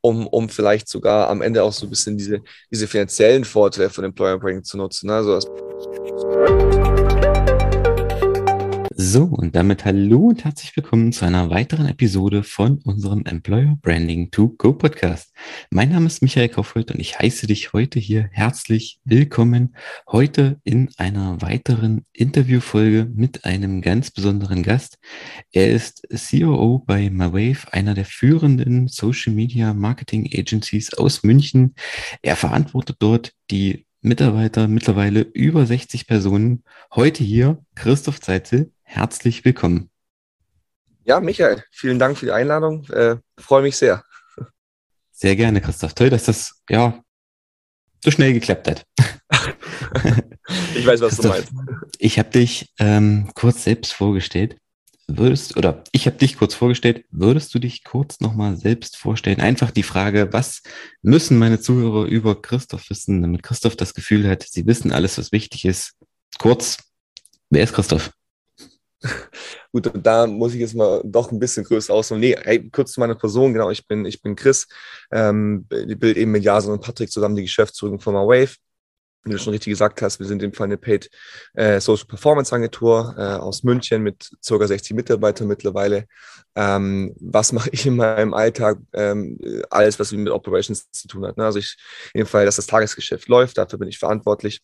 um, um vielleicht sogar am Ende auch so ein bisschen diese, diese finanziellen Vorteile von Employer Branding zu nutzen. Ne? Also so, und damit hallo und herzlich willkommen zu einer weiteren Episode von unserem Employer Branding to Go Podcast. Mein Name ist Michael Kaufhold und ich heiße dich heute hier herzlich willkommen. Heute in einer weiteren Interviewfolge mit einem ganz besonderen Gast. Er ist COO bei MyWave, einer der führenden Social Media Marketing Agencies aus München. Er verantwortet dort die Mitarbeiter, mittlerweile über 60 Personen. Heute hier Christoph Zeitzel herzlich willkommen. Ja, Michael, vielen Dank für die Einladung. Äh, freue mich sehr. Sehr gerne, Christoph. Toll, dass das ja so schnell geklappt hat. ich weiß, was du meinst. Ich habe dich ähm, kurz selbst vorgestellt. Würdest, oder ich habe dich kurz vorgestellt, würdest du dich kurz nochmal selbst vorstellen? Einfach die Frage, was müssen meine Zuhörer über Christoph wissen, damit Christoph das Gefühl hat, sie wissen alles, was wichtig ist. Kurz, wer ist Christoph? Gut, da muss ich jetzt mal doch ein bisschen größer ausholen. Nee, hey, kurz zu meiner Person, genau, ich bin, ich bin Chris, ähm, ich bilde eben mit Jason und Patrick zusammen die Geschäftsführung von Wave. Wie du schon richtig gesagt hast, wir sind in dem Fall eine Paid äh, Social Performance Agentur äh, aus München mit ca. 60 Mitarbeitern mittlerweile. Ähm, was mache ich in meinem Alltag? Ähm, alles, was mit Operations zu tun hat. Ne? Also ich, in dem Fall, dass das Tagesgeschäft läuft, dafür bin ich verantwortlich.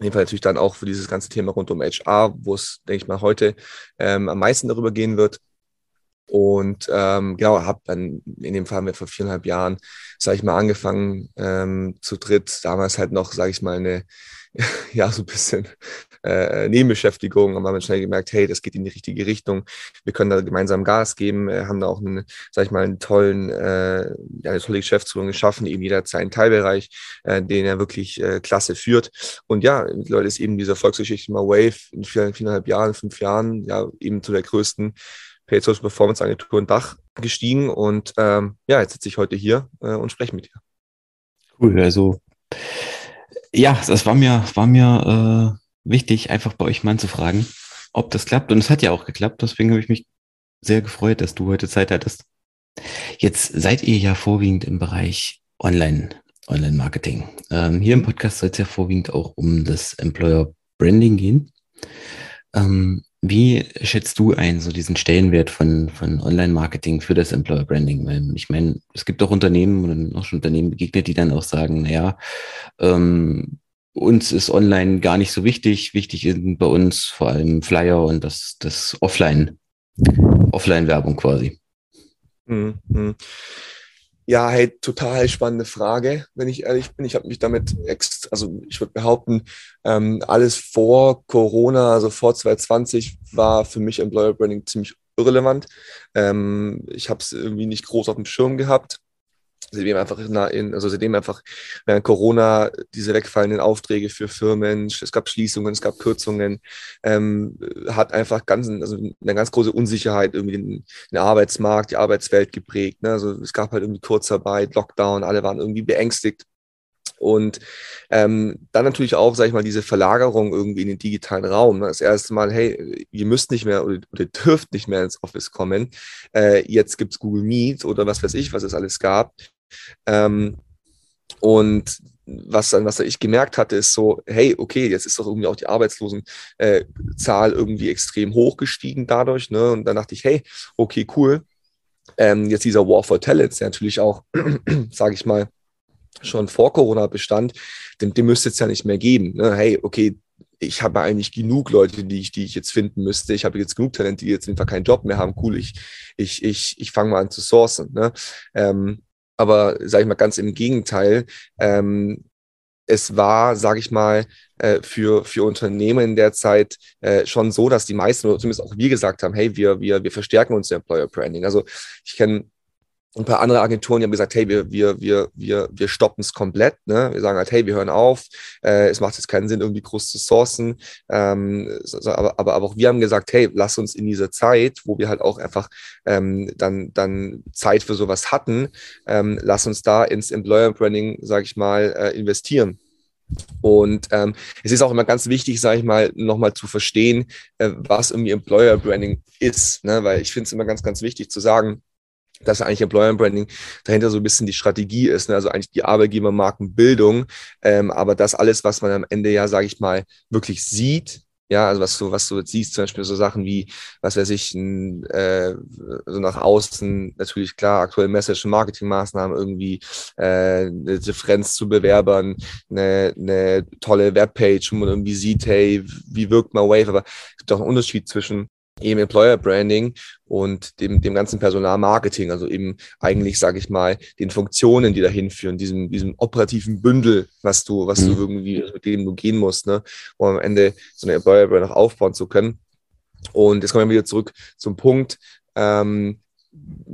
In dem Fall natürlich dann auch für dieses ganze Thema rund um HR, wo es, denke ich mal, heute ähm, am meisten darüber gehen wird. Und ähm, genau, habe dann in dem Fall haben wir vor viereinhalb Jahren, sage ich mal, angefangen ähm, zu dritt. Damals halt noch, sage ich mal, eine ja, so ein bisschen äh, Nebenbeschäftigung, aber haben schnell gemerkt, hey, das geht in die richtige Richtung. Wir können da gemeinsam Gas geben, äh, haben da auch einen, sag ich mal, einen tollen, äh, eine tolle Geschäftsführung geschaffen, eben jeder seinen Teilbereich, äh, den er wirklich äh, klasse führt. Und ja, mittlerweile ist eben diese Erfolgsgeschichte mal Wave in vier, viereinhalb Jahren, fünf Jahren, ja, eben zu der größten Paid Social Performance Agentur in Dach gestiegen. Und ähm, ja, jetzt sitze ich heute hier äh, und spreche mit dir. Cool, also ja, das war mir, war mir äh, wichtig, einfach bei euch mal zu fragen, ob das klappt. Und es hat ja auch geklappt, deswegen habe ich mich sehr gefreut, dass du heute Zeit hattest. Jetzt seid ihr ja vorwiegend im Bereich Online, Online-Marketing. Ähm, hier im Podcast soll es ja vorwiegend auch um das Employer Branding gehen. Ähm, wie schätzt du ein, so diesen Stellenwert von, von Online-Marketing für das Employer Branding? Weil ich meine, es gibt auch Unternehmen und noch schon Unternehmen begegnet, die dann auch sagen, naja, ähm, uns ist online gar nicht so wichtig. Wichtig sind bei uns vor allem Flyer und das, das Offline, Offline-Werbung quasi. Mhm. Ja, hey, total spannende Frage, wenn ich ehrlich bin. Ich habe mich damit, ex also ich würde behaupten, ähm, alles vor Corona, also vor 2020, war für mich Employer Branding ziemlich irrelevant. Ähm, ich habe es irgendwie nicht groß auf dem Schirm gehabt seitdem einfach, in, also seitdem einfach während Corona diese wegfallenden Aufträge für Firmen, es gab Schließungen, es gab Kürzungen, ähm, hat einfach ganz, also eine ganz große Unsicherheit irgendwie den, den Arbeitsmarkt, die Arbeitswelt geprägt. Ne? Also es gab halt irgendwie Kurzarbeit, Lockdown, alle waren irgendwie beängstigt. Und ähm, dann natürlich auch, sag ich mal, diese Verlagerung irgendwie in den digitalen Raum. Ne? Das erste Mal, hey, ihr müsst nicht mehr oder, oder dürft nicht mehr ins Office kommen. Äh, jetzt gibt's Google Meet oder was weiß ich, was es alles gab. Ähm, und was dann, was ich gemerkt hatte, ist so, hey, okay, jetzt ist doch irgendwie auch die Arbeitslosenzahl äh, irgendwie extrem hoch gestiegen dadurch. Ne? Und dann dachte ich, hey, okay, cool. Ähm, jetzt dieser War for Talents, der natürlich auch, sage ich mal, schon vor Corona bestand, den, den müsste es ja nicht mehr geben. Ne? Hey, okay, ich habe eigentlich genug Leute, die ich, die ich jetzt finden müsste. Ich habe jetzt genug Talente, die jetzt einfach keinen Job mehr haben. Cool, ich, ich, ich, ich fange mal an zu sourcen. Ne? Ähm, aber sage ich mal ganz im Gegenteil. Ähm, es war, sage ich mal, äh, für, für Unternehmen in der Zeit äh, schon so, dass die meisten, oder zumindest auch wir gesagt haben, hey, wir, wir, wir verstärken uns Employer Branding. Also ich kenne ein paar andere Agenturen, die haben gesagt, hey, wir, wir, wir, wir, wir stoppen es komplett. Ne? Wir sagen halt, hey, wir hören auf. Äh, es macht jetzt keinen Sinn, irgendwie groß zu sourcen. Ähm, aber, aber, aber auch wir haben gesagt, hey, lass uns in dieser Zeit, wo wir halt auch einfach ähm, dann, dann Zeit für sowas hatten, ähm, lass uns da ins Employer Branding, sage ich mal, äh, investieren. Und ähm, es ist auch immer ganz wichtig, sage ich mal, nochmal zu verstehen, äh, was irgendwie Employer Branding ist. Ne? Weil ich finde es immer ganz, ganz wichtig zu sagen, dass eigentlich Employer Branding dahinter so ein bisschen die Strategie ist, ne? also eigentlich die Arbeitgebermarkenbildung, ähm, aber das alles, was man am Ende ja, sage ich mal, wirklich sieht, ja, also was du, was du jetzt siehst, zum Beispiel so Sachen wie, was weiß ich, n, äh, so nach außen, natürlich klar, aktuelle Message- und Marketingmaßnahmen, irgendwie äh, eine Differenz zu Bewerbern, eine, eine tolle Webpage, wo man irgendwie sieht, hey, wie wirkt man Wave, aber es gibt auch einen Unterschied zwischen eben Employer Branding und dem, dem ganzen Personalmarketing, also eben eigentlich, sage ich mal, den Funktionen, die dahin führen, diesem, diesem operativen Bündel, was du, was mhm. du irgendwie, mit dem du gehen musst, ne, um am Ende so eine Employer Brand auch aufbauen zu können. Und jetzt kommen wir wieder zurück zum Punkt, ähm,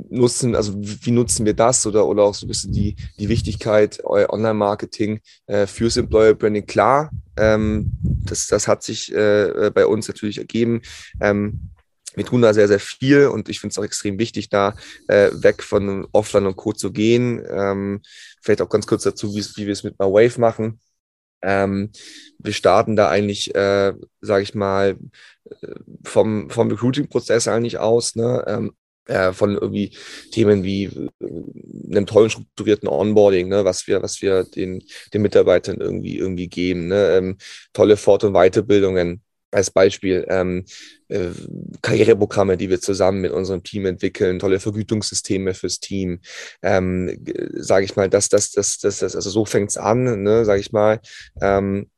nutzen, also wie nutzen wir das oder, oder auch so ein bisschen die, die Wichtigkeit Online-Marketing äh, fürs Employer Branding. Klar, ähm, das, das hat sich äh, bei uns natürlich ergeben. Ähm, wir tun da sehr, sehr viel und ich finde es auch extrem wichtig, da äh, weg von Offline und Co. zu gehen. Ähm, vielleicht auch ganz kurz dazu, wie, wir es mit einer Wave machen. Ähm, wir starten da eigentlich, äh, sage ich mal, äh, vom, vom Recruiting-Prozess eigentlich aus. Ne? Ähm, äh, von irgendwie Themen wie äh, einem tollen strukturierten Onboarding, ne, was wir, was wir den, den Mitarbeitern irgendwie, irgendwie geben, ne, ähm, tolle Fort- und Weiterbildungen, als Beispiel ähm, äh, Karriereprogramme, die wir zusammen mit unserem Team entwickeln, tolle Vergütungssysteme fürs Team, ähm, sage ich mal, das, das, das, das, das, also so fängt's an, ne, sage ich mal. Ähm,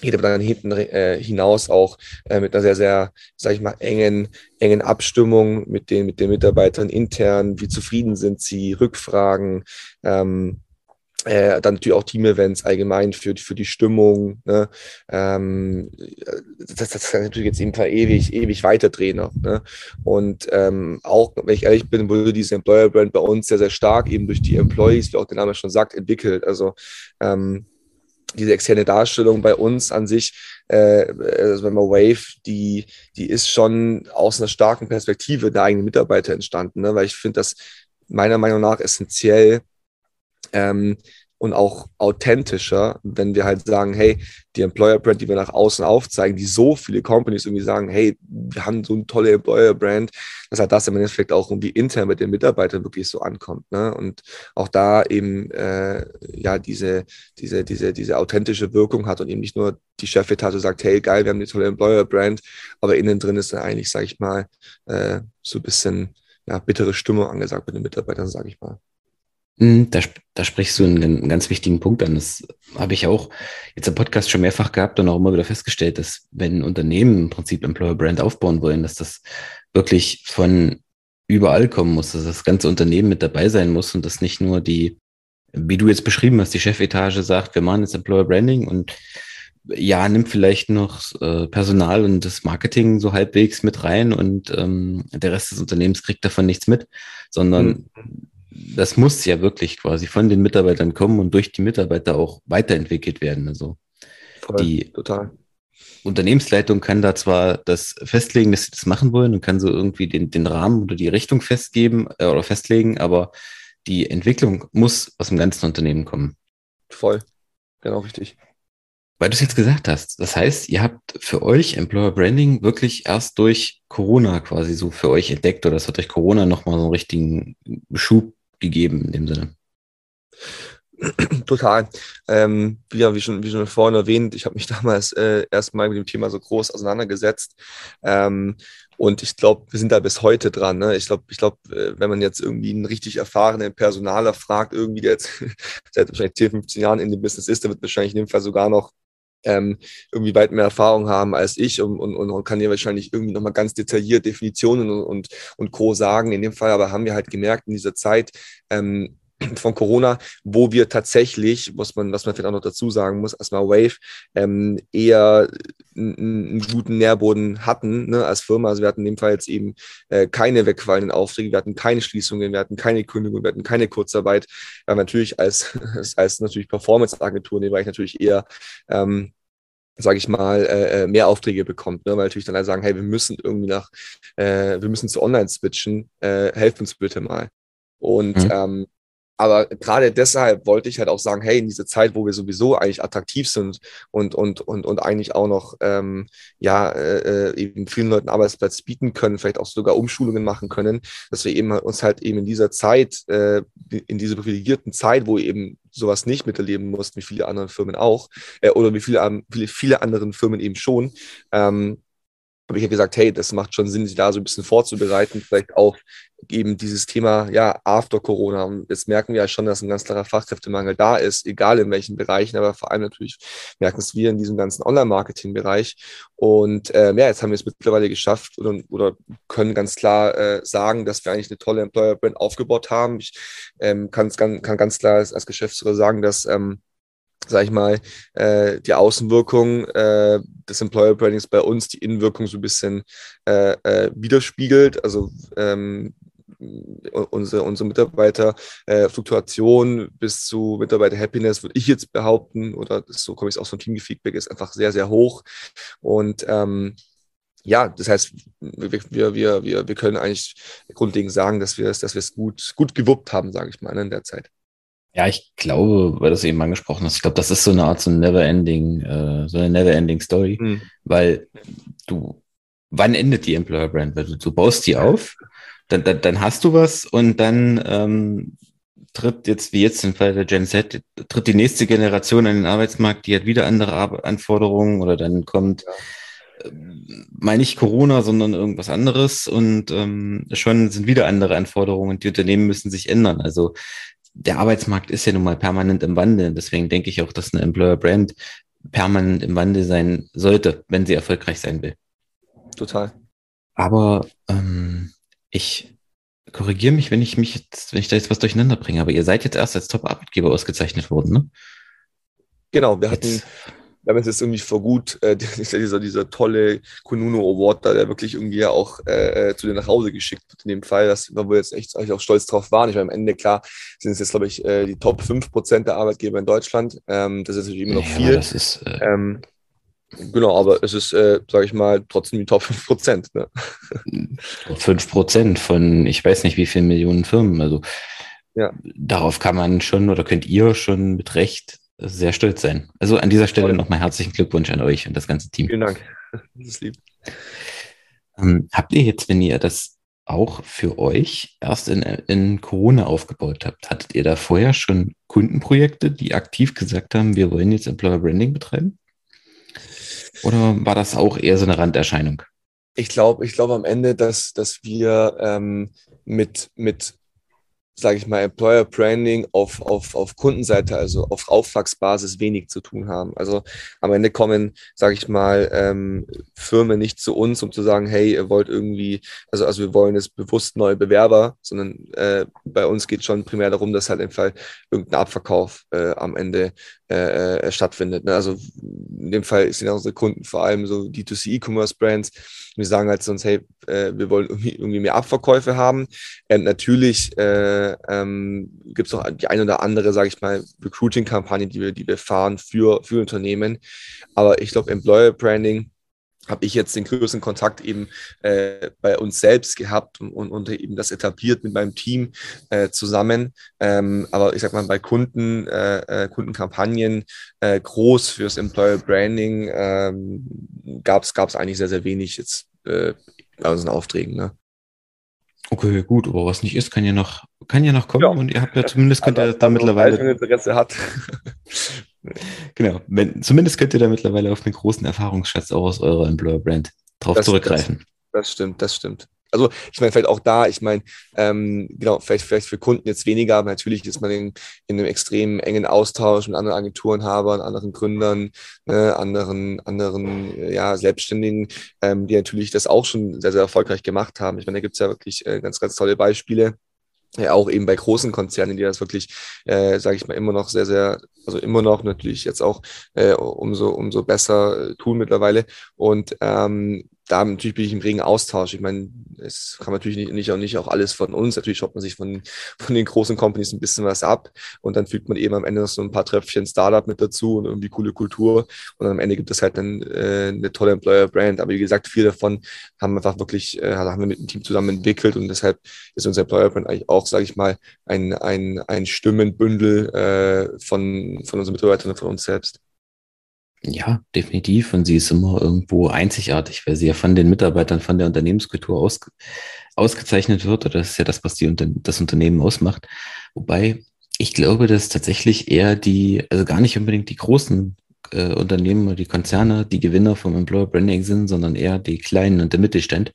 geht aber dann hinten äh, hinaus auch äh, mit einer sehr, sehr, sage ich mal, engen, engen Abstimmung mit den, mit den Mitarbeitern intern. Wie zufrieden sind sie? Rückfragen. Ähm, äh, dann natürlich auch Team-Events allgemein für, für die Stimmung. Ne? Ähm, das, das kann natürlich jetzt eben ewig, ewig weiterdrehen noch. Ne? Und ähm, auch, wenn ich ehrlich bin, wurde diese Employer-Brand bei uns sehr, sehr stark eben durch die Employees, wie auch der Name schon sagt, entwickelt. Also ähm, diese externe Darstellung bei uns an sich, äh, also wenn man Wave, die, die ist schon aus einer starken Perspektive der eigenen Mitarbeiter entstanden, ne? weil ich finde das meiner Meinung nach essentiell, ähm, und auch authentischer, wenn wir halt sagen, hey, die Employer Brand, die wir nach außen aufzeigen, die so viele Companies irgendwie sagen, hey, wir haben so eine tolle Employer Brand, dass halt das im Endeffekt auch irgendwie intern mit den Mitarbeitern wirklich so ankommt. Ne? Und auch da eben äh, ja diese, diese, diese, diese authentische Wirkung hat und eben nicht nur die Chefetage sagt, hey, geil, wir haben eine tolle Employer Brand, aber innen drin ist dann eigentlich, sage ich mal, äh, so ein bisschen ja, bittere Stimmung angesagt bei den Mitarbeitern, sage ich mal. Hm, da, da sprichst du einen, ganz wichtigen Punkt an. Das habe ich auch jetzt im Podcast schon mehrfach gehabt und auch immer wieder festgestellt, dass wenn Unternehmen im Prinzip Employer Brand aufbauen wollen, dass das wirklich von überall kommen muss, dass das ganze Unternehmen mit dabei sein muss und dass nicht nur die, wie du jetzt beschrieben hast, die Chefetage sagt, wir machen jetzt Employer Branding und ja, nimmt vielleicht noch äh, Personal und das Marketing so halbwegs mit rein und ähm, der Rest des Unternehmens kriegt davon nichts mit, sondern mhm das muss ja wirklich quasi von den Mitarbeitern kommen und durch die Mitarbeiter auch weiterentwickelt werden. Also Voll, die total. Unternehmensleitung kann da zwar das festlegen, dass sie das machen wollen und kann so irgendwie den, den Rahmen oder die Richtung festgeben äh, oder festlegen, aber die Entwicklung muss aus dem ganzen Unternehmen kommen. Voll, genau richtig. Weil du es jetzt gesagt hast, das heißt, ihr habt für euch Employer Branding wirklich erst durch Corona quasi so für euch entdeckt oder es hat euch Corona nochmal so einen richtigen Schub gegeben in dem Sinne. Total. Ähm, ja, wie schon, wie schon vorhin erwähnt, ich habe mich damals äh, erstmal mit dem Thema so groß auseinandergesetzt. Ähm, und ich glaube, wir sind da bis heute dran. Ne? Ich glaube, ich glaub, äh, wenn man jetzt irgendwie einen richtig erfahrenen Personaler fragt, irgendwie der jetzt seit wahrscheinlich 10, 15 Jahren in dem Business ist, der wird wahrscheinlich in dem Fall sogar noch ähm, irgendwie weit mehr Erfahrung haben als ich und, und, und kann dir wahrscheinlich irgendwie nochmal ganz detailliert Definitionen und, und, und Co. sagen. In dem Fall aber haben wir halt gemerkt in dieser Zeit, ähm, von Corona, wo wir tatsächlich, was man, was man vielleicht auch noch dazu sagen muss, erstmal Wave ähm, eher einen guten Nährboden hatten ne, als Firma. Also wir hatten in dem Fall jetzt eben äh, keine wegfallenden Aufträge, wir hatten keine Schließungen, wir hatten keine Kündigung, wir hatten keine Kurzarbeit. Wir natürlich als, als natürlich Performance-Agentur in dem Bereich natürlich eher ähm, sage ich mal, äh, äh, mehr Aufträge bekommt, ne? weil natürlich dann alle sagen, hey, wir müssen irgendwie nach, äh, wir müssen zu Online switchen, äh, helft uns bitte mal. Und mhm. ähm, aber gerade deshalb wollte ich halt auch sagen, hey, in dieser Zeit, wo wir sowieso eigentlich attraktiv sind und, und, und, und eigentlich auch noch ähm, ja, äh, äh eben vielen Leuten Arbeitsplatz bieten können, vielleicht auch sogar Umschulungen machen können, dass wir eben uns halt eben in dieser Zeit, äh, in dieser privilegierten Zeit, wo eben sowas nicht miterleben mussten, wie viele andere Firmen auch, äh, oder wie viele, viele, viele anderen Firmen eben schon, ähm, aber ich habe gesagt, hey, das macht schon Sinn, sich da so ein bisschen vorzubereiten, vielleicht auf eben dieses Thema, ja, after Corona. Und jetzt merken wir ja schon, dass ein ganz klarer Fachkräftemangel da ist, egal in welchen Bereichen, aber vor allem natürlich merken es wir in diesem ganzen Online-Marketing-Bereich. Und äh, ja, jetzt haben wir es mittlerweile geschafft oder, oder können ganz klar äh, sagen, dass wir eigentlich eine tolle Employer-Brand aufgebaut haben. Ich ähm, kann, kann ganz klar als, als Geschäftsführer sagen, dass ähm, sag ich mal, äh, die Außenwirkung äh, des Employer Brandings bei uns die Innenwirkung so ein bisschen äh, äh, widerspiegelt. Also ähm, unsere, unsere Mitarbeiterfluktuation äh, bis zu Mitarbeiter-Happiness, würde ich jetzt behaupten, oder so komme ich auch vom Team-Feedback, ist einfach sehr, sehr hoch. Und ähm, ja, das heißt, wir, wir, wir, wir können eigentlich grundlegend sagen, dass wir es, dass gut, gut gewuppt haben, sage ich mal, in der Zeit. Ja, ich glaube, weil du es eben angesprochen hast, ich glaube, das ist so eine Art so ein Never-Ending, äh, so eine Never-Ending Story, mhm. weil du, wann endet die Employer Brand? Weil du, du baust die auf, dann, dann, dann hast du was und dann ähm, tritt jetzt, wie jetzt im Fall der Gen Z, tritt die nächste Generation an den Arbeitsmarkt, die hat wieder andere Anforderungen oder dann kommt, ja. äh, mal nicht Corona, sondern irgendwas anderes und ähm, schon sind wieder andere Anforderungen und die Unternehmen müssen sich ändern. Also der Arbeitsmarkt ist ja nun mal permanent im Wandel. Deswegen denke ich auch, dass eine Employer Brand permanent im Wandel sein sollte, wenn sie erfolgreich sein will. Total. Aber ähm, ich korrigiere mich, wenn ich mich jetzt, wenn ich da jetzt was durcheinander bringe, aber ihr seid jetzt erst als Top-Arbeitgeber ausgezeichnet worden, ne? Genau, wir hatten jetzt wir haben jetzt irgendwie vor gut, äh, dieser, dieser tolle Kununo Award da, der wirklich irgendwie ja auch äh, äh, zu dir nach Hause geschickt wird in dem Fall, dass wir jetzt echt auch stolz drauf waren. Ich meine, am Ende, klar, sind es jetzt, glaube ich, äh, die Top 5% der Arbeitgeber in Deutschland. Ähm, das ist natürlich immer noch ja, viel. Ist, äh, ähm, Genau, aber es ist, äh, sage ich mal, trotzdem die Top 5 Prozent. Ne? 5 Prozent von, ich weiß nicht, wie vielen Millionen Firmen. Also ja. darauf kann man schon oder könnt ihr schon mit Recht sehr stolz sein. Also an dieser Stelle nochmal herzlichen Glückwunsch an euch und das ganze Team. Vielen Dank. Das ist lieb. Ähm, habt ihr jetzt, wenn ihr das auch für euch erst in, in Corona aufgebaut habt, hattet ihr da vorher schon Kundenprojekte, die aktiv gesagt haben, wir wollen jetzt Employer Branding betreiben? Oder war das auch eher so eine Randerscheinung? Ich glaube, ich glaube am Ende, dass, dass wir ähm, mit, mit sage ich mal, Employer Branding auf, auf, auf Kundenseite, also auf Auftragsbasis wenig zu tun haben. Also am Ende kommen, sage ich mal, ähm, Firmen nicht zu uns, um zu sagen, hey, ihr wollt irgendwie, also, also wir wollen jetzt bewusst neue Bewerber, sondern äh, bei uns geht schon primär darum, dass halt im Fall irgendein Abverkauf äh, am Ende äh, äh stattfindet. Ne? Also in dem Fall sind unsere Kunden vor allem so D2C E-Commerce Brands. Wir sagen halt sonst, hey, äh, wir wollen irgendwie, irgendwie mehr Abverkäufe haben. Und natürlich äh, ähm, gibt es noch die eine oder andere, sage ich mal, Recruiting-Kampagne, die wir, die wir fahren für, für Unternehmen. Aber ich glaube, Employer Branding habe ich jetzt den größten Kontakt eben äh, bei uns selbst gehabt und, und, eben das etabliert mit meinem Team äh, zusammen. Ähm, aber ich sag mal, bei Kunden, äh, äh Kundenkampagnen äh, groß fürs Employer Branding ähm, gab es eigentlich sehr, sehr wenig jetzt äh, bei unseren Aufträgen. Ne? Okay, gut, aber was nicht ist, kann ja noch, kann ja noch kommen ja. und ihr habt ja zumindest könnt ihr da mittlerweile. Interesse hat. genau, wenn, zumindest könnt ihr da mittlerweile auf einen großen Erfahrungsschatz auch aus eurer Employer Brand drauf das, zurückgreifen. Das, das, stimmt, das stimmt also ich meine, vielleicht auch da, ich meine, ähm, genau, vielleicht, vielleicht für Kunden jetzt weniger, aber natürlich ist man in, in einem extrem engen Austausch mit anderen Agenturenhabern, anderen Gründern, ne, anderen, anderen ja, Selbstständigen, ähm, die natürlich das auch schon sehr, sehr erfolgreich gemacht haben. Ich meine, da gibt es ja wirklich äh, ganz, ganz tolle Beispiele ja, auch eben bei großen Konzernen, die das wirklich, äh, sage ich mal, immer noch sehr, sehr, also immer noch natürlich jetzt auch äh, umso, umso besser tun mittlerweile. Und ähm, da natürlich bin ich im regen Austausch. Ich meine, es kann natürlich nicht, nicht, auch nicht auch alles von uns. Natürlich schaut man sich von, von den großen Companies ein bisschen was ab und dann fügt man eben am Ende noch so ein paar Tröpfchen Startup mit dazu und irgendwie coole Kultur und am Ende gibt es halt dann äh, eine tolle Employer-Brand. Aber wie gesagt, viel davon haben wir einfach wirklich, äh, haben wir mit dem Team zusammen entwickelt und deshalb ist unser Employer-Brand eigentlich auch, sage ich mal, ein, ein, ein Stimmenbündel äh, von, von unseren Mitarbeitern und von uns selbst. Ja, definitiv. Und sie ist immer irgendwo einzigartig, weil sie ja von den Mitarbeitern, von der Unternehmenskultur aus, ausgezeichnet wird. Oder das ist ja das, was die, das Unternehmen ausmacht. Wobei ich glaube, dass tatsächlich eher die, also gar nicht unbedingt die großen äh, Unternehmen oder die Konzerne die Gewinner vom Employer Branding sind, sondern eher die kleinen und der Mittelstand.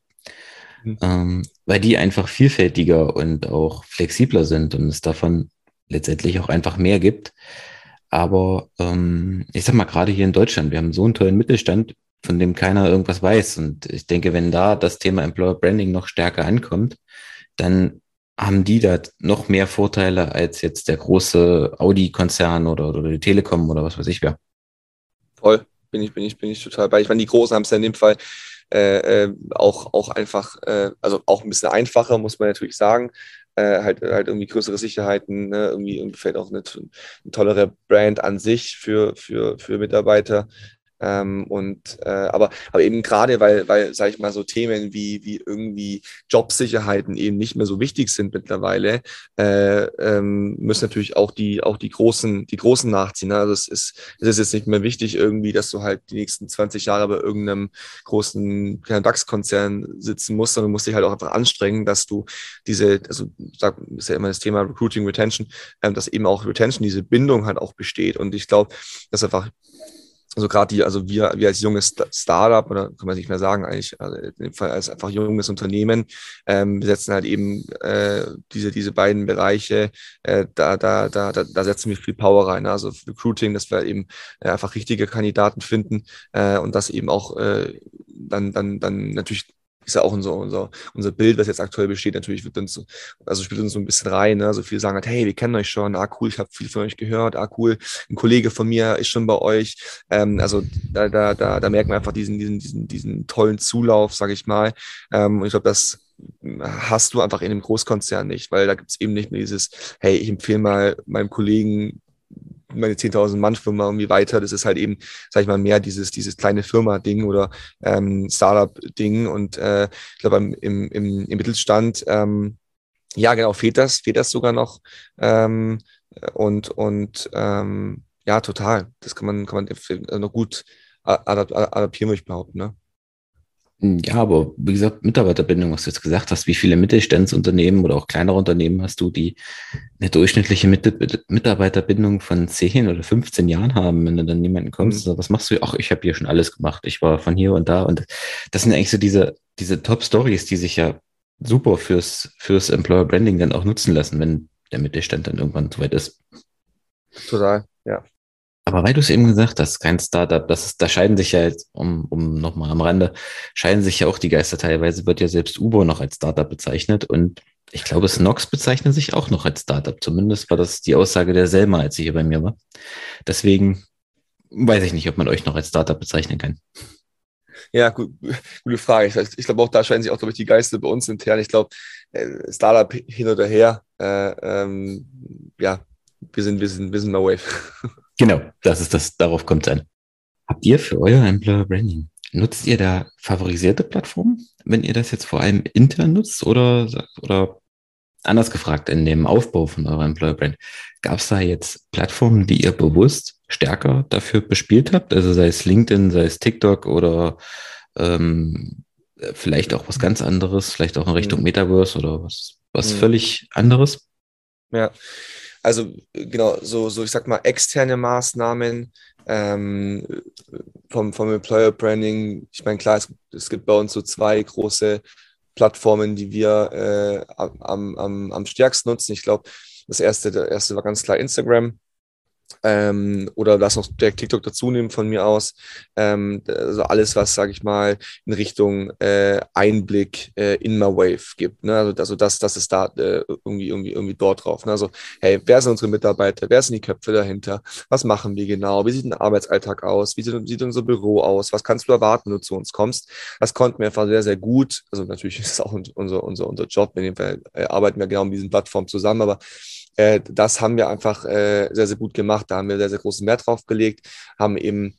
Mhm. Ähm, weil die einfach vielfältiger und auch flexibler sind und es davon letztendlich auch einfach mehr gibt. Aber ähm, ich sag mal, gerade hier in Deutschland, wir haben so einen tollen Mittelstand, von dem keiner irgendwas weiß. Und ich denke, wenn da das Thema Employer Branding noch stärker ankommt, dann haben die da noch mehr Vorteile als jetzt der große Audi-Konzern oder, oder die Telekom oder was weiß ich wer. Voll, bin ich, bin ich, bin ich total bei. Ich meine, die Großen haben es ja in dem Fall äh, äh, auch, auch einfach, äh, also auch ein bisschen einfacher, muss man natürlich sagen äh, halt, halt irgendwie größere Sicherheiten, ne? irgendwie, irgendwie vielleicht auch eine, eine tollere Brand an sich für, für, für Mitarbeiter. Ähm, und äh, aber, aber eben gerade, weil, weil, sage ich mal, so Themen wie, wie irgendwie Jobsicherheiten eben nicht mehr so wichtig sind mittlerweile, äh, ähm, müssen natürlich auch die, auch die Großen, die Großen nachziehen. Ne? Also es ist, es ist jetzt nicht mehr wichtig irgendwie, dass du halt die nächsten 20 Jahre bei irgendeinem großen DAX-Konzern sitzen musst, sondern du musst dich halt auch einfach anstrengen, dass du diese, also sag, ist ja immer das Thema Recruiting, Retention, ähm, dass eben auch Retention, diese Bindung halt auch besteht. Und ich glaube, dass einfach also gerade die, also wir, wir als junges Startup, oder kann man nicht mehr sagen, eigentlich, also in dem Fall als einfach junges Unternehmen, ähm, setzen halt eben äh, diese, diese beiden Bereiche, äh, da, da, da, da, setzen wir viel Power rein. Also Recruiting, dass wir eben äh, einfach richtige Kandidaten finden äh, und das eben auch äh, dann, dann, dann natürlich ist ja auch unser, unser, unser Bild, was jetzt aktuell besteht, natürlich wird uns, also spielt uns so ein bisschen rein. Ne? So viele sagen halt, hey, wir kennen euch schon, ah cool, ich habe viel von euch gehört, ah cool, ein Kollege von mir ist schon bei euch. Ähm, also da, da, da, da merken wir einfach diesen, diesen, diesen, diesen tollen Zulauf, sage ich mal. Ähm, und ich glaube, das hast du einfach in einem Großkonzern nicht, weil da gibt es eben nicht mehr dieses, hey, ich empfehle mal meinem Kollegen meine 10.000 Mann Firma irgendwie weiter. Das ist halt eben, sag ich mal, mehr dieses, dieses kleine Firma-Ding oder ähm, Startup-Ding. Und äh, ich glaube, im, im, im Mittelstand, ähm, ja, genau, fehlt das, fehlt das sogar noch. Ähm, und und ähm, ja, total. Das kann man, kann man noch gut adaptieren, würde ich behaupten. Ne? Ja, aber wie gesagt, Mitarbeiterbindung, was du jetzt gesagt hast, wie viele Mittelstandsunternehmen oder auch kleinere Unternehmen hast du, die eine durchschnittliche Mitarbeiterbindung von 10 oder 15 Jahren haben, wenn du dann jemanden kommst, mhm. was machst du? Ach, ich habe hier schon alles gemacht, ich war von hier und da und das sind eigentlich so diese, diese Top-Stories, die sich ja super fürs, fürs Employer Branding dann auch nutzen lassen, wenn der Mittelstand dann irgendwann soweit ist. Total, ja. Aber weil du es eben gesagt hast, kein Startup, das ist, da scheiden sich ja jetzt, um, um nochmal am Rande, scheiden sich ja auch die Geister teilweise, wird ja selbst Uber noch als Startup bezeichnet und ich glaube, Snox bezeichnet sich auch noch als Startup. Zumindest war das die Aussage der Selma, als sie hier bei mir war. Deswegen weiß ich nicht, ob man euch noch als Startup bezeichnen kann. Ja, gut, gute Frage. Ich, ich glaube auch, da scheiden sich auch, glaube ich, die Geister bei uns intern. Ich glaube, äh, Startup hin oder her, äh, ähm, ja, wir sind, wir sind, wir sind mal Wave. Genau, das ist das, darauf kommt es an. Habt ihr für euer Employer Branding, nutzt ihr da favorisierte Plattformen, wenn ihr das jetzt vor allem intern nutzt oder, oder anders gefragt, in dem Aufbau von eurer Employer Brand, gab es da jetzt Plattformen, die ihr bewusst stärker dafür bespielt habt? Also sei es LinkedIn, sei es TikTok oder ähm, vielleicht auch was ganz anderes, vielleicht auch in Richtung mhm. Metaverse oder was, was mhm. völlig anderes? Ja, also genau, so, so ich sag mal, externe Maßnahmen ähm, vom, vom Employer Branding. Ich meine, klar, es, es gibt bei uns so zwei große Plattformen, die wir äh, am, am, am stärksten nutzen. Ich glaube, das erste, der erste war ganz klar Instagram. Ähm, oder lass noch der TikTok dazu nehmen von mir aus. Ähm, also alles, was, sage ich mal, in Richtung äh, Einblick äh, in my Wave gibt. Ne? Also, also das, das ist da äh, irgendwie, irgendwie, irgendwie dort drauf. Ne? Also, hey, wer sind unsere Mitarbeiter? Wer sind die Köpfe dahinter? Was machen wir genau? Wie sieht ein Arbeitsalltag aus? Wie sieht, sieht unser Büro aus? Was kannst du erwarten, wenn du zu uns kommst? Das konnten wir einfach sehr, sehr gut. Also natürlich ist es auch unser, unser, unser Job. In dem Fall äh, arbeiten wir genau mit diesen Plattformen zusammen, aber das haben wir einfach äh, sehr, sehr gut gemacht. Da haben wir sehr, sehr großen Wert drauf gelegt, haben eben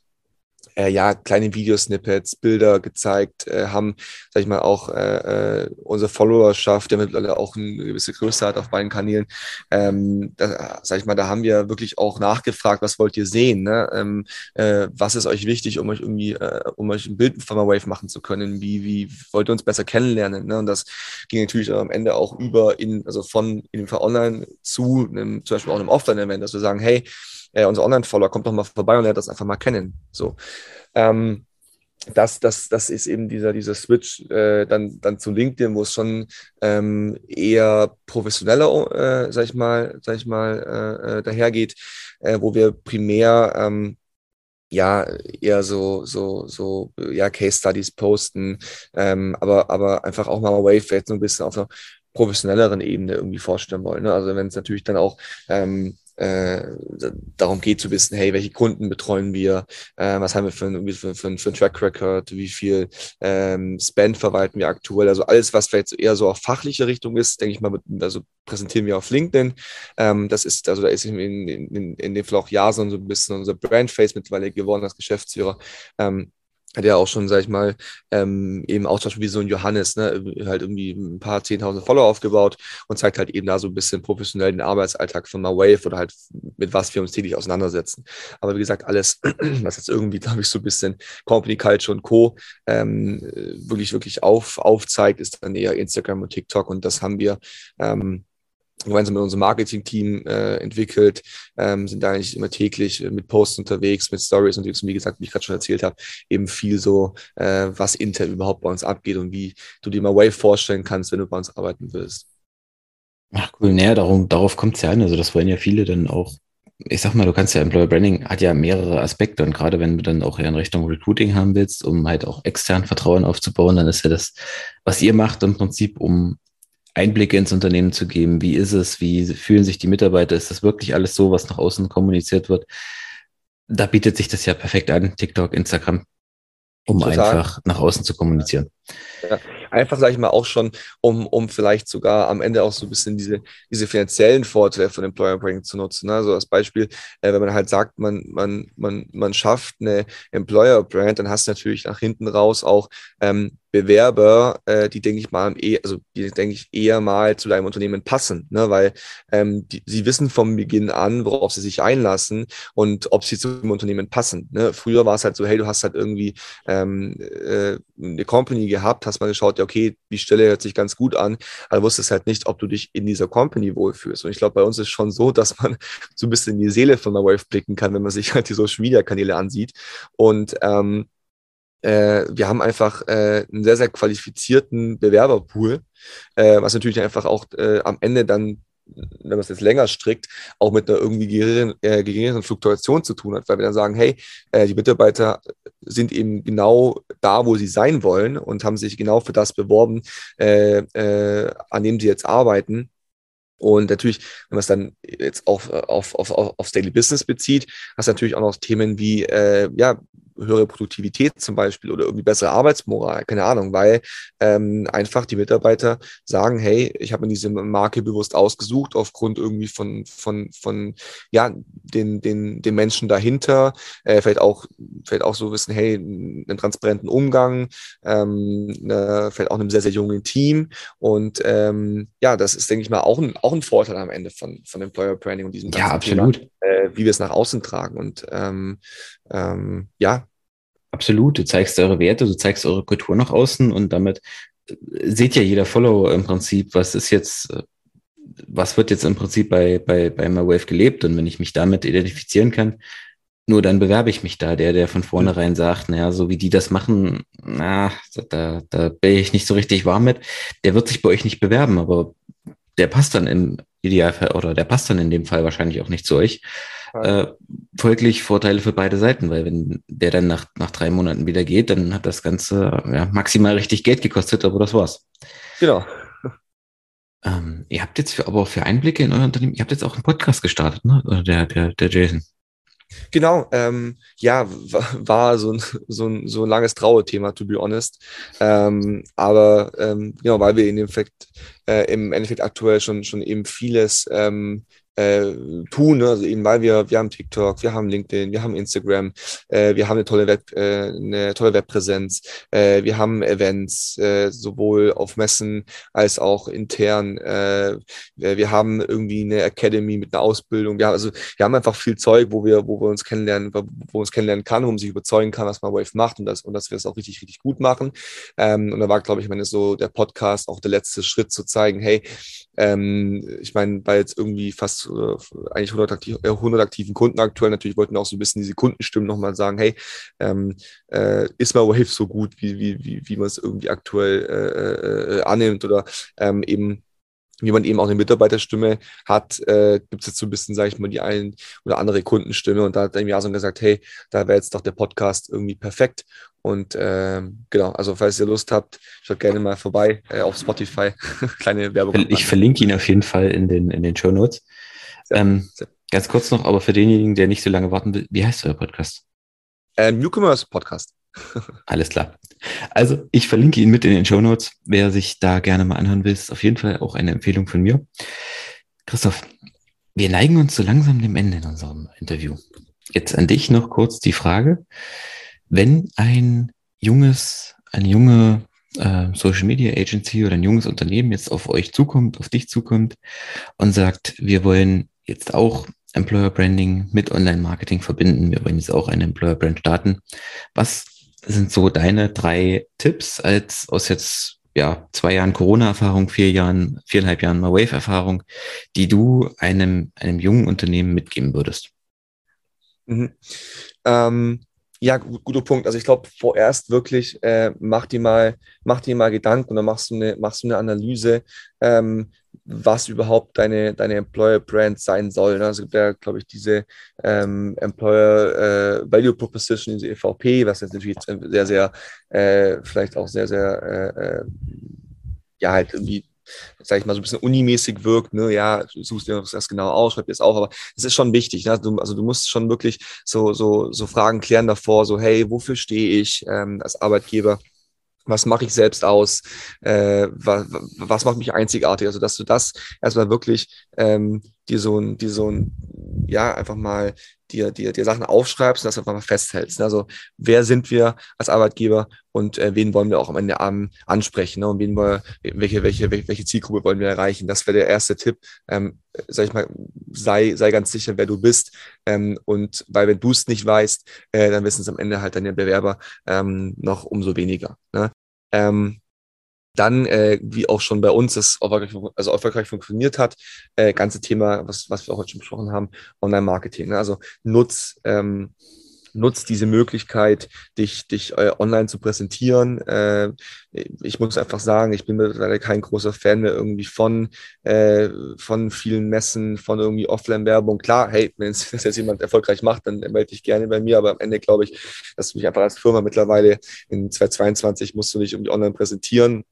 äh, ja, kleine Videosnippets, Bilder gezeigt, äh, haben, sag ich mal, auch äh, äh, unsere Followerschaft, der mittlerweile auch eine gewisse Größe hat auf beiden Kanälen, ähm, da, sag ich mal, da haben wir wirklich auch nachgefragt, was wollt ihr sehen, ne? ähm, äh, was ist euch wichtig, um euch irgendwie, äh, um euch ein Bild von der Wave machen zu können, wie, wie wollt ihr uns besser kennenlernen, ne? und das ging natürlich am Ende auch über in, also von in dem Fall online zu einem, zum Beispiel auch einem Offline-Event, dass wir sagen, hey, äh, unser Online-Follower kommt doch mal vorbei und lernt das einfach mal kennen. So. Ähm, das, das, das ist eben dieser, dieser Switch äh, dann, dann zu LinkedIn, wo es schon ähm, eher professioneller, äh, sag ich mal, sag ich mal, äh, äh dahergeht, äh, wo wir primär ähm, ja eher so so so ja Case Studies posten, ähm, aber aber einfach auch mal Wave jetzt so ein bisschen auf einer professionelleren Ebene irgendwie vorstellen wollen. Ne? Also wenn es natürlich dann auch ähm, äh, darum geht zu wissen, hey, welche Kunden betreuen wir, äh, was haben wir für ein, für, für, für ein Track Record, wie viel ähm, Spend verwalten wir aktuell, also alles, was vielleicht eher so auf fachliche Richtung ist, denke ich mal, also präsentieren wir auf LinkedIn. Ähm, das ist, also da ist in, in, in, in dem Fall auch Jason so ein bisschen unser Brandface mittlerweile geworden als Geschäftsführer. Ähm, hat ja auch schon, sag ich mal, ähm, eben auch zum Beispiel wie so ein Johannes, ne, halt irgendwie ein paar zehntausend Follower aufgebaut und zeigt halt eben da so ein bisschen professionell den Arbeitsalltag von MyWave oder halt mit was wir uns täglich auseinandersetzen. Aber wie gesagt, alles, was jetzt irgendwie, glaube ich, so ein bisschen Company Culture und Co. Ähm, wirklich, wirklich auf, aufzeigt, ist dann eher Instagram und TikTok und das haben wir ähm, gemeinsam mit unserem Marketing-Team äh, entwickelt, ähm, sind da eigentlich immer täglich äh, mit Posts unterwegs, mit Stories unterwegs und wie gesagt, wie ich gerade schon erzählt habe, eben viel so, äh, was intern überhaupt bei uns abgeht und wie du dir mal Wave vorstellen kannst, wenn du bei uns arbeiten willst. Ach cool, naja, darum, darauf kommt es ja an. Also das wollen ja viele dann auch, ich sag mal, du kannst ja Employer Branding hat ja mehrere Aspekte und gerade wenn du dann auch in Richtung Recruiting haben willst, um halt auch extern Vertrauen aufzubauen, dann ist ja das, was ihr macht im Prinzip, um Einblicke ins Unternehmen zu geben. Wie ist es? Wie fühlen sich die Mitarbeiter? Ist das wirklich alles so, was nach außen kommuniziert wird? Da bietet sich das ja perfekt an, TikTok, Instagram, um Total. einfach nach außen zu kommunizieren. Ja. Einfach, sage ich mal, auch schon, um, um vielleicht sogar am Ende auch so ein bisschen diese, diese finanziellen Vorteile von Employer Branding zu nutzen. Ne? Also als Beispiel, äh, wenn man halt sagt, man, man, man, man schafft eine Employer Brand, dann hast du natürlich nach hinten raus auch ähm, Bewerber, äh, die denke ich mal, eh, also die denke ich eher mal zu deinem Unternehmen passen, ne? weil ähm, die, sie wissen vom Beginn an, worauf sie sich einlassen und ob sie zum Unternehmen passen. Ne? Früher war es halt so, hey, du hast halt irgendwie ähm, äh, eine Company gehabt, hast mal geschaut, ja, okay, die Stelle hört sich ganz gut an, aber wusstest halt nicht, ob du dich in dieser Company wohlfühlst. Und ich glaube, bei uns ist schon so, dass man so ein bisschen in die Seele von der Wave blicken kann, wenn man sich halt die Social Media Kanäle ansieht. Und ähm, äh, wir haben einfach äh, einen sehr, sehr qualifizierten Bewerberpool, äh, was natürlich einfach auch äh, am Ende dann wenn man es jetzt länger strickt, auch mit einer irgendwie geringeren, äh, geringeren Fluktuation zu tun hat, weil wir dann sagen, hey, äh, die Mitarbeiter sind eben genau da, wo sie sein wollen und haben sich genau für das beworben, äh, äh, an dem sie jetzt arbeiten. Und natürlich, wenn man es dann jetzt auf, auf, auf, aufs Daily Business bezieht, hast du natürlich auch noch Themen wie, äh, ja, höhere Produktivität zum Beispiel oder irgendwie bessere Arbeitsmoral, keine Ahnung, weil ähm, einfach die Mitarbeiter sagen, hey, ich habe mir diese Marke bewusst ausgesucht aufgrund irgendwie von, von, von ja, den, den, den Menschen dahinter, äh, vielleicht auch, vielleicht auch so wissen, hey, einen transparenten Umgang, ähm, ne, vielleicht auch einem sehr, sehr jungen Team. Und ähm, ja, das ist, denke ich mal, auch ein, auch ein Vorteil am Ende von, von Employer Branding und diesem ganzen ja, absolut. Thema, äh, wie wir es nach außen tragen. Und ähm, ähm, ja, Absolut, du zeigst eure Werte, du zeigst eure Kultur nach außen und damit äh, sieht ja jeder Follower im Prinzip, was ist jetzt, äh, was wird jetzt im Prinzip bei, bei, bei MyWave gelebt und wenn ich mich damit identifizieren kann, nur dann bewerbe ich mich da. Der, der von vornherein sagt, naja, so wie die das machen, na, da, da bin ich nicht so richtig warm mit, der wird sich bei euch nicht bewerben, aber der passt dann im Idealfall oder der passt dann in dem Fall wahrscheinlich auch nicht zu euch. Äh, folglich Vorteile für beide Seiten, weil wenn der dann nach, nach drei Monaten wieder geht, dann hat das Ganze ja, maximal richtig Geld gekostet, aber das war's. Genau. Ähm, ihr habt jetzt für, aber für Einblicke in euer Unternehmen, ihr habt jetzt auch einen Podcast gestartet, ne? Der, der, der Jason. Genau, ähm, ja, war so ein, so, ein, so ein langes Trauerthema, to be honest. Ähm, aber ähm, genau, weil wir in dem Endeffekt, äh, im Endeffekt aktuell schon, schon eben vieles ähm, äh, tun. Ne? Also eben, weil wir, wir haben TikTok, wir haben LinkedIn, wir haben Instagram, äh, wir haben eine tolle Web, äh, eine tolle Webpräsenz, äh, wir haben Events, äh, sowohl auf Messen als auch intern. Äh, wir haben irgendwie eine Academy mit einer Ausbildung. Wir haben, also wir haben einfach viel Zeug, wo wir, wo wir uns kennenlernen, wo, wo uns kennenlernen kann, wo man sich überzeugen kann, was man Wave macht und das, und dass wir es auch richtig, richtig gut machen. Ähm, und da war, glaube ich, meine, so der Podcast auch der letzte Schritt zu zeigen, hey, ähm, ich meine, weil jetzt irgendwie fast äh, eigentlich 100, aktiv, äh, 100 aktiven Kunden aktuell, natürlich wollten wir auch so ein bisschen diese Kundenstimmen nochmal sagen, hey, ähm, äh, ist mal Wave so gut, wie, wie, wie, wie man es irgendwie aktuell äh, äh, annimmt oder ähm, eben wie man eben auch eine Mitarbeiterstimme hat, äh, gibt es jetzt so ein bisschen, sage ich mal, die ein oder andere Kundenstimme. Und da hat der Jason gesagt, hey, da wäre jetzt doch der Podcast irgendwie perfekt. Und ähm, genau, also falls ihr Lust habt, schaut gerne mal vorbei äh, auf Spotify. Kleine Werbung. Ich verlinke ihn auf jeden Fall in den, in den Show Notes. Ähm, ganz kurz noch, aber für denjenigen, der nicht so lange warten will, wie heißt euer Podcast? Äh, Newcomers Podcast. Alles klar. Also ich verlinke ihn mit in den Show Notes. Wer sich da gerne mal anhören will, ist auf jeden Fall auch eine Empfehlung von mir. Christoph, wir neigen uns so langsam dem Ende in unserem Interview. Jetzt an dich noch kurz die Frage wenn ein junges, eine junge äh, Social Media Agency oder ein junges Unternehmen jetzt auf euch zukommt, auf dich zukommt und sagt, wir wollen jetzt auch Employer Branding mit Online Marketing verbinden, wir wollen jetzt auch eine Employer Brand starten. Was sind so deine drei Tipps als aus jetzt ja, zwei Jahren Corona-Erfahrung, vier Jahren, viereinhalb Jahren Wave-Erfahrung, die du einem, einem jungen Unternehmen mitgeben würdest? Mhm. Ähm, ja, guter Punkt. Also ich glaube, vorerst wirklich äh, mach dir mal, mach dir mal Gedanken dann machst du eine, machst du eine Analyse, ähm, was überhaupt deine, deine Employer Brand sein soll. Ne? Also da glaube ich diese ähm, Employer äh, Value Proposition, diese EVP, was jetzt natürlich sehr, sehr, äh, vielleicht auch sehr, sehr, äh, äh ja, halt irgendwie sag ich mal, so ein bisschen unimäßig wirkt, ne, ja, suchst dir das genau aus, schreib dir das auf, aber das ist schon wichtig, ne? du, also du musst schon wirklich so, so, so Fragen klären davor, so, hey, wofür stehe ich ähm, als Arbeitgeber? was mache ich selbst aus, äh, was, was macht mich einzigartig, also dass du das erstmal wirklich ähm, dir so ein, dir so ein, ja, einfach mal dir, dir, dir Sachen aufschreibst und das einfach mal festhältst. Ne? Also wer sind wir als Arbeitgeber und äh, wen wollen wir auch am Ende an, ansprechen ne? und wen wir, welche, welche, welche Zielgruppe wollen wir erreichen. Das wäre der erste Tipp. Ähm, sag ich mal, sei, sei ganz sicher, wer du bist. Ähm, und weil wenn du es nicht weißt, äh, dann wissen es am Ende halt deine Bewerber ähm, noch umso weniger. Ne? Ähm, dann, äh, wie auch schon bei uns das erfolgreich, also erfolgreich funktioniert hat, äh, ganze Thema, was, was wir auch heute schon besprochen haben, Online-Marketing. Ne? Also nutz, ähm, nutz diese Möglichkeit, dich, dich äh, online zu präsentieren. Äh, ich muss einfach sagen, ich bin mittlerweile kein großer Fan mehr irgendwie von, äh, von vielen Messen, von irgendwie Offline-Werbung. Klar, hey, wenn es jetzt jemand erfolgreich macht, dann melde dich gerne bei mir, aber am Ende glaube ich, dass du dich einfach als Firma mittlerweile in 2022 musst du nicht irgendwie online präsentieren.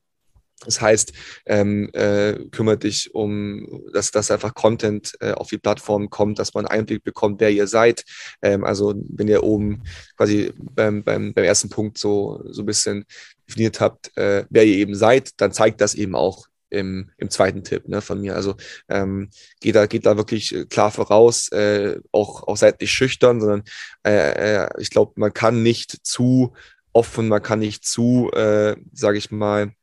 Das heißt, ähm, äh, kümmere dich um, dass, dass einfach Content äh, auf die Plattform kommt, dass man Einblick bekommt, wer ihr seid. Ähm, also wenn ihr oben quasi beim, beim, beim ersten Punkt so, so ein bisschen definiert habt, äh, wer ihr eben seid, dann zeigt das eben auch im, im zweiten Tipp ne, von mir. Also ähm, geht, da, geht da wirklich äh, klar voraus, äh, auch, auch seid nicht schüchtern, sondern äh, äh, ich glaube, man kann nicht zu offen, man kann nicht zu, äh, sage ich mal,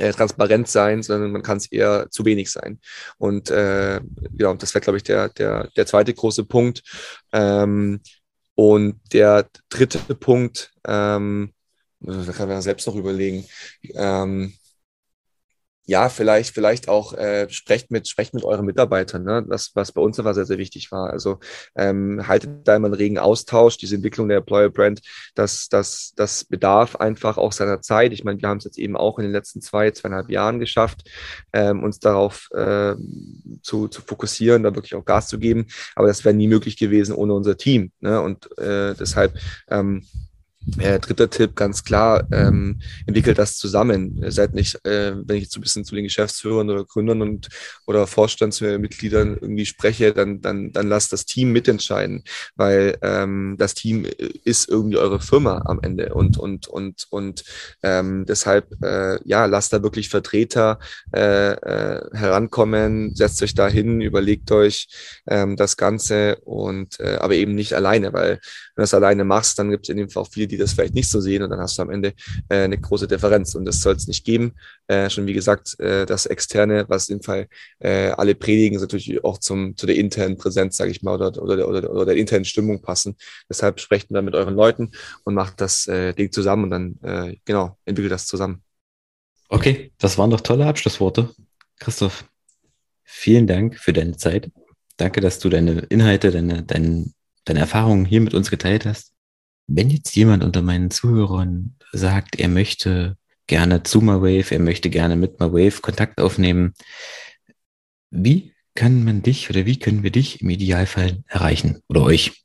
äh, transparent sein, sondern man kann es eher zu wenig sein. Und äh, ja, das wäre, glaube ich, der, der, der zweite große Punkt. Ähm, und der dritte Punkt, ähm, da kann man selbst noch überlegen, ähm, ja, vielleicht, vielleicht auch äh, sprecht mit, sprecht mit euren Mitarbeitern, ne? was, was bei uns aber sehr, sehr wichtig war. Also ähm, haltet da immer einen regen Austausch, diese Entwicklung der Employer Brand, das, das, das bedarf einfach auch seiner Zeit. Ich meine, wir haben es jetzt eben auch in den letzten zwei, zweieinhalb Jahren geschafft, ähm, uns darauf äh, zu, zu fokussieren, da wirklich auch Gas zu geben. Aber das wäre nie möglich gewesen ohne unser Team. Ne? Und äh, deshalb ähm, äh, dritter Tipp, ganz klar, ähm, entwickelt das zusammen. Seid nicht, äh, wenn ich jetzt ein bisschen zu den Geschäftsführern oder Gründern und oder Vorstandsmitgliedern irgendwie spreche, dann, dann, dann lasst das Team mitentscheiden, weil ähm, das Team ist irgendwie eure Firma am Ende und und und und ähm, deshalb äh, ja, lasst da wirklich Vertreter äh, äh, herankommen, setzt euch da hin, überlegt euch ähm, das Ganze und äh, aber eben nicht alleine, weil wenn du das alleine machst, dann gibt es in dem Fall auch viele, die das vielleicht nicht so sehen und dann hast du am Ende äh, eine große Differenz und das soll es nicht geben. Äh, schon wie gesagt, äh, das Externe, was dem Fall äh, alle predigen, ist natürlich auch zum, zu der internen Präsenz, sage ich mal, oder, oder, oder, oder der internen Stimmung passen. Deshalb sprecht dann mit euren Leuten und macht das äh, Ding zusammen und dann, äh, genau, entwickelt das zusammen. Okay, das waren doch tolle Abschlussworte. Christoph, vielen Dank für deine Zeit. Danke, dass du deine Inhalte, deine, deine, deine Erfahrungen hier mit uns geteilt hast. Wenn jetzt jemand unter meinen Zuhörern sagt, er möchte gerne zu MyWave, er möchte gerne mit MyWave Kontakt aufnehmen, wie kann man dich oder wie können wir dich im Idealfall erreichen oder euch?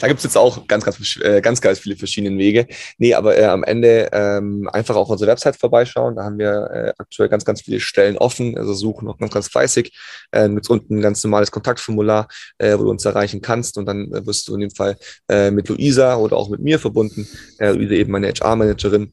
Da gibt es jetzt auch ganz, ganz, äh, ganz, ganz viele verschiedene Wege. Nee, aber äh, am Ende ähm, einfach auch unsere Website vorbeischauen. Da haben wir äh, aktuell ganz, ganz viele Stellen offen, also suchen noch ganz, ganz fleißig. Äh, gibt unten ein ganz normales Kontaktformular, äh, wo du uns erreichen kannst und dann äh, wirst du in dem Fall äh, mit Luisa oder auch mit mir verbunden. Äh, Luisa eben meine HR-Managerin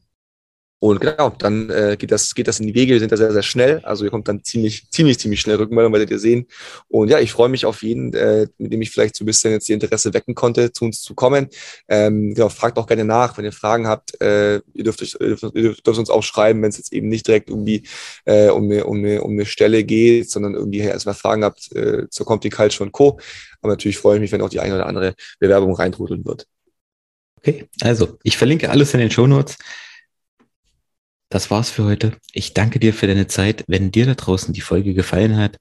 und genau, dann äh, geht, das, geht das in die Wege. Wir sind da sehr, sehr schnell. Also ihr kommt dann ziemlich, ziemlich, ziemlich schnell Rückmeldung, werdet ihr sehen. Und ja, ich freue mich auf jeden, äh, mit dem ich vielleicht so ein bisschen jetzt die Interesse wecken konnte, zu uns zu kommen. Ähm, genau, fragt auch gerne nach, wenn ihr Fragen habt. Äh, ihr, dürft euch, ihr, dürft, ihr dürft uns auch schreiben, wenn es jetzt eben nicht direkt irgendwie äh, um, eine, um, eine, um eine Stelle geht, sondern irgendwie hey, erstmal Fragen habt äh, zur Compty Culture und Co. Aber natürlich freue ich mich, wenn auch die eine oder andere Bewerbung reintrudeln wird. Okay, also ich verlinke alles in den Show Notes das war's für heute. Ich danke dir für deine Zeit. Wenn dir da draußen die Folge gefallen hat,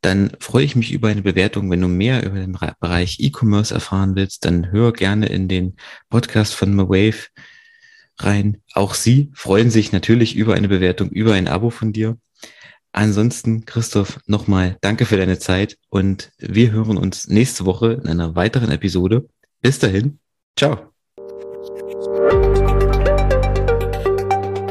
dann freue ich mich über eine Bewertung. Wenn du mehr über den Bereich E-Commerce erfahren willst, dann hör gerne in den Podcast von MaWave rein. Auch sie freuen sich natürlich über eine Bewertung, über ein Abo von dir. Ansonsten, Christoph, nochmal danke für deine Zeit und wir hören uns nächste Woche in einer weiteren Episode. Bis dahin, ciao.